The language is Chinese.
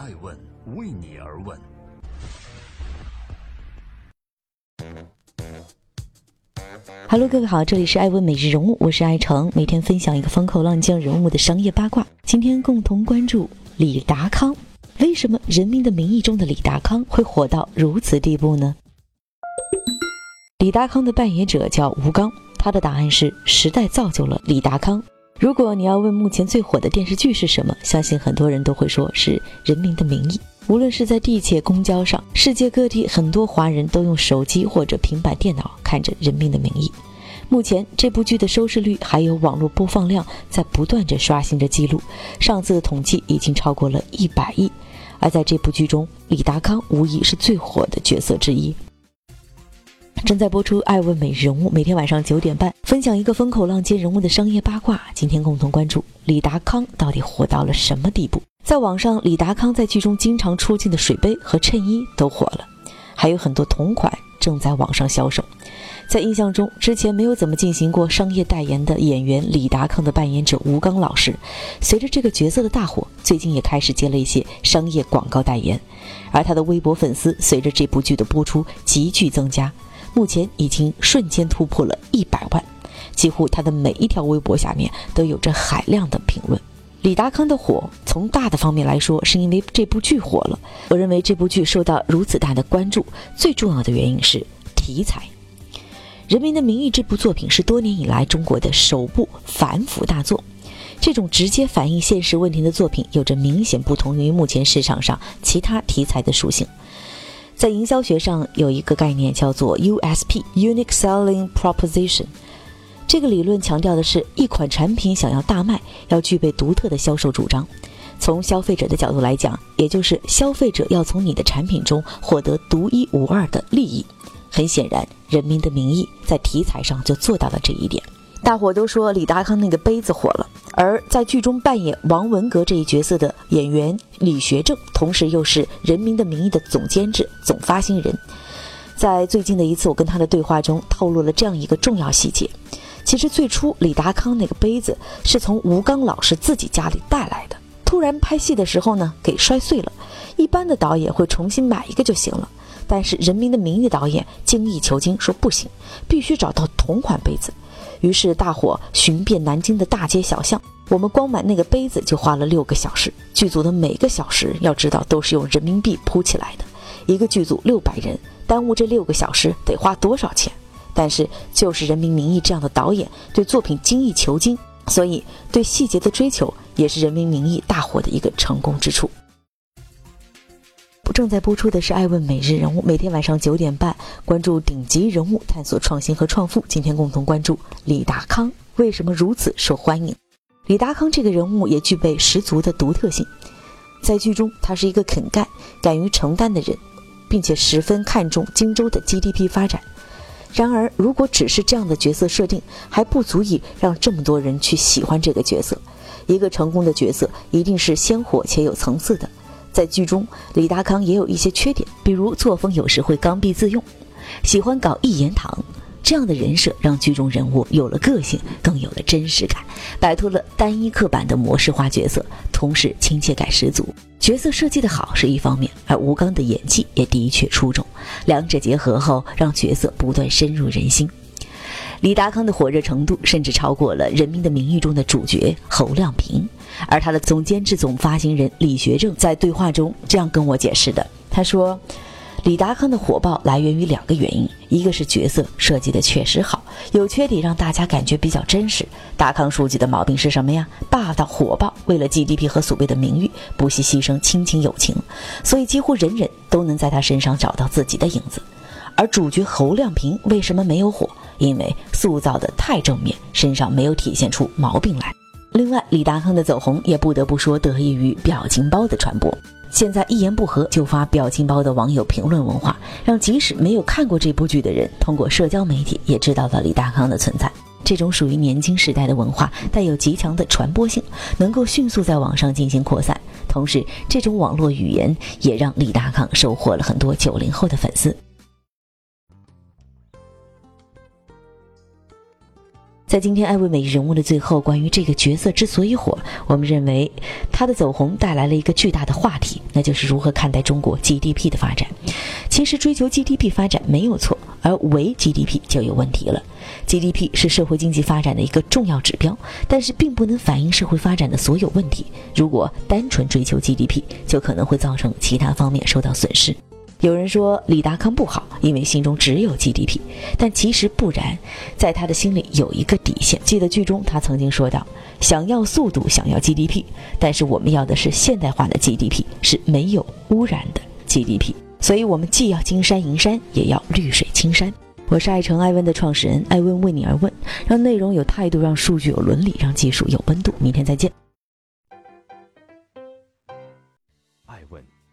爱问为你而问。Hello，各位好，这里是爱问每日人物，我是爱成，每天分享一个风口浪尖人物的商业八卦。今天共同关注李达康，为什么《人民的名义》中的李达康会火到如此地步呢？李达康的扮演者叫吴刚，他的答案是时代造就了李达康。如果你要问目前最火的电视剧是什么，相信很多人都会说是《人民的名义》。无论是在地铁、公交上，世界各地很多华人都用手机或者平板电脑看着《人民的名义》。目前这部剧的收视率还有网络播放量在不断着刷新着记录，上次的统计已经超过了一百亿。而在这部剧中，李达康无疑是最火的角色之一。正在播出《爱问美人物》，每天晚上九点半分享一个风口浪尖人物的商业八卦。今天共同关注李达康到底火到了什么地步？在网上，李达康在剧中经常出镜的水杯和衬衣都火了，还有很多同款正在网上销售。在印象中，之前没有怎么进行过商业代言的演员李达康的扮演者吴刚老师，随着这个角色的大火，最近也开始接了一些商业广告代言，而他的微博粉丝随着这部剧的播出急剧增加。目前已经瞬间突破了一百万，几乎他的每一条微博下面都有着海量的评论。李达康的火，从大的方面来说，是因为这部剧火了。我认为这部剧受到如此大的关注，最重要的原因是题材。《人民的名义》这部作品是多年以来中国的首部反腐大作，这种直接反映现实问题的作品，有着明显不同于目前市场上其他题材的属性。在营销学上有一个概念叫做 USP（Unique Selling Proposition），这个理论强调的是一款产品想要大卖，要具备独特的销售主张。从消费者的角度来讲，也就是消费者要从你的产品中获得独一无二的利益。很显然，《人民的名义》在题材上就做到了这一点。大伙都说李达康那个杯子火了。而在剧中扮演王文革这一角色的演员李学正，同时又是《人民的名义》的总监制、总发行人。在最近的一次我跟他的对话中，透露了这样一个重要细节：其实最初李达康那个杯子是从吴刚老师自己家里带来的，突然拍戏的时候呢，给摔碎了。一般的导演会重新买一个就行了，但是《人民的名义》导演精益求精，说不行，必须找到同款杯子。于是大伙寻遍南京的大街小巷，我们光买那个杯子就花了六个小时。剧组的每个小时，要知道都是用人民币铺起来的。一个剧组六百人，耽误这六个小时得花多少钱？但是就是《人民名义》这样的导演，对作品精益求精，所以对细节的追求也是《人民名义》大火的一个成功之处。正在播出的是《爱问每日人物》，每天晚上九点半，关注顶级人物，探索创新和创富。今天共同关注李达康为什么如此受欢迎。李达康这个人物也具备十足的独特性，在剧中他是一个肯干、敢于承担的人，并且十分看重荆州的 GDP 发展。然而，如果只是这样的角色设定，还不足以让这么多人去喜欢这个角色。一个成功的角色一定是鲜活且有层次的。在剧中，李达康也有一些缺点，比如作风有时会刚愎自用，喜欢搞一言堂。这样的人设让剧中人物有了个性，更有了真实感，摆脱了单一刻板的模式化角色，同时亲切感十足。角色设计的好是一方面，而吴刚的演技也的确出众，两者结合后，让角色不断深入人心。李达康的火热程度甚至超过了《人民的名义》中的主角侯亮平，而他的总监制、总发行人李学正在对话中这样跟我解释的：“他说，李达康的火爆来源于两个原因，一个是角色设计的确实好，有缺点让大家感觉比较真实。达康书记的毛病是什么呀？霸道火爆，为了 GDP 和所谓的名誉，不惜牺牲亲情友情，所以几乎人人都能在他身上找到自己的影子。而主角侯亮平为什么没有火？”因为塑造的太正面，身上没有体现出毛病来。另外，李达康的走红也不得不说得益于表情包的传播。现在一言不合就发表情包的网友评论文化，让即使没有看过这部剧的人，通过社交媒体也知道了李达康的存在。这种属于年轻时代的文化，带有极强的传播性，能够迅速在网上进行扩散。同时，这种网络语言也让李达康收获了很多九零后的粉丝。在今天艾问美人物的最后，关于这个角色之所以火，我们认为他的走红带来了一个巨大的话题，那就是如何看待中国 GDP 的发展。其实追求 GDP 发展没有错，而唯 GDP 就有问题了。GDP 是社会经济发展的一个重要指标，但是并不能反映社会发展的所有问题。如果单纯追求 GDP，就可能会造成其他方面受到损失。有人说李达康不好，因为心中只有 GDP，但其实不然，在他的心里有一个底线。记得剧中他曾经说道：“想要速度，想要 GDP，但是我们要的是现代化的 GDP，是没有污染的 GDP。所以，我们既要金山银山，也要绿水青山。”我是爱成爱问的创始人，爱问为你而问，让内容有态度，让数据有伦理，让技术有温度。明天再见。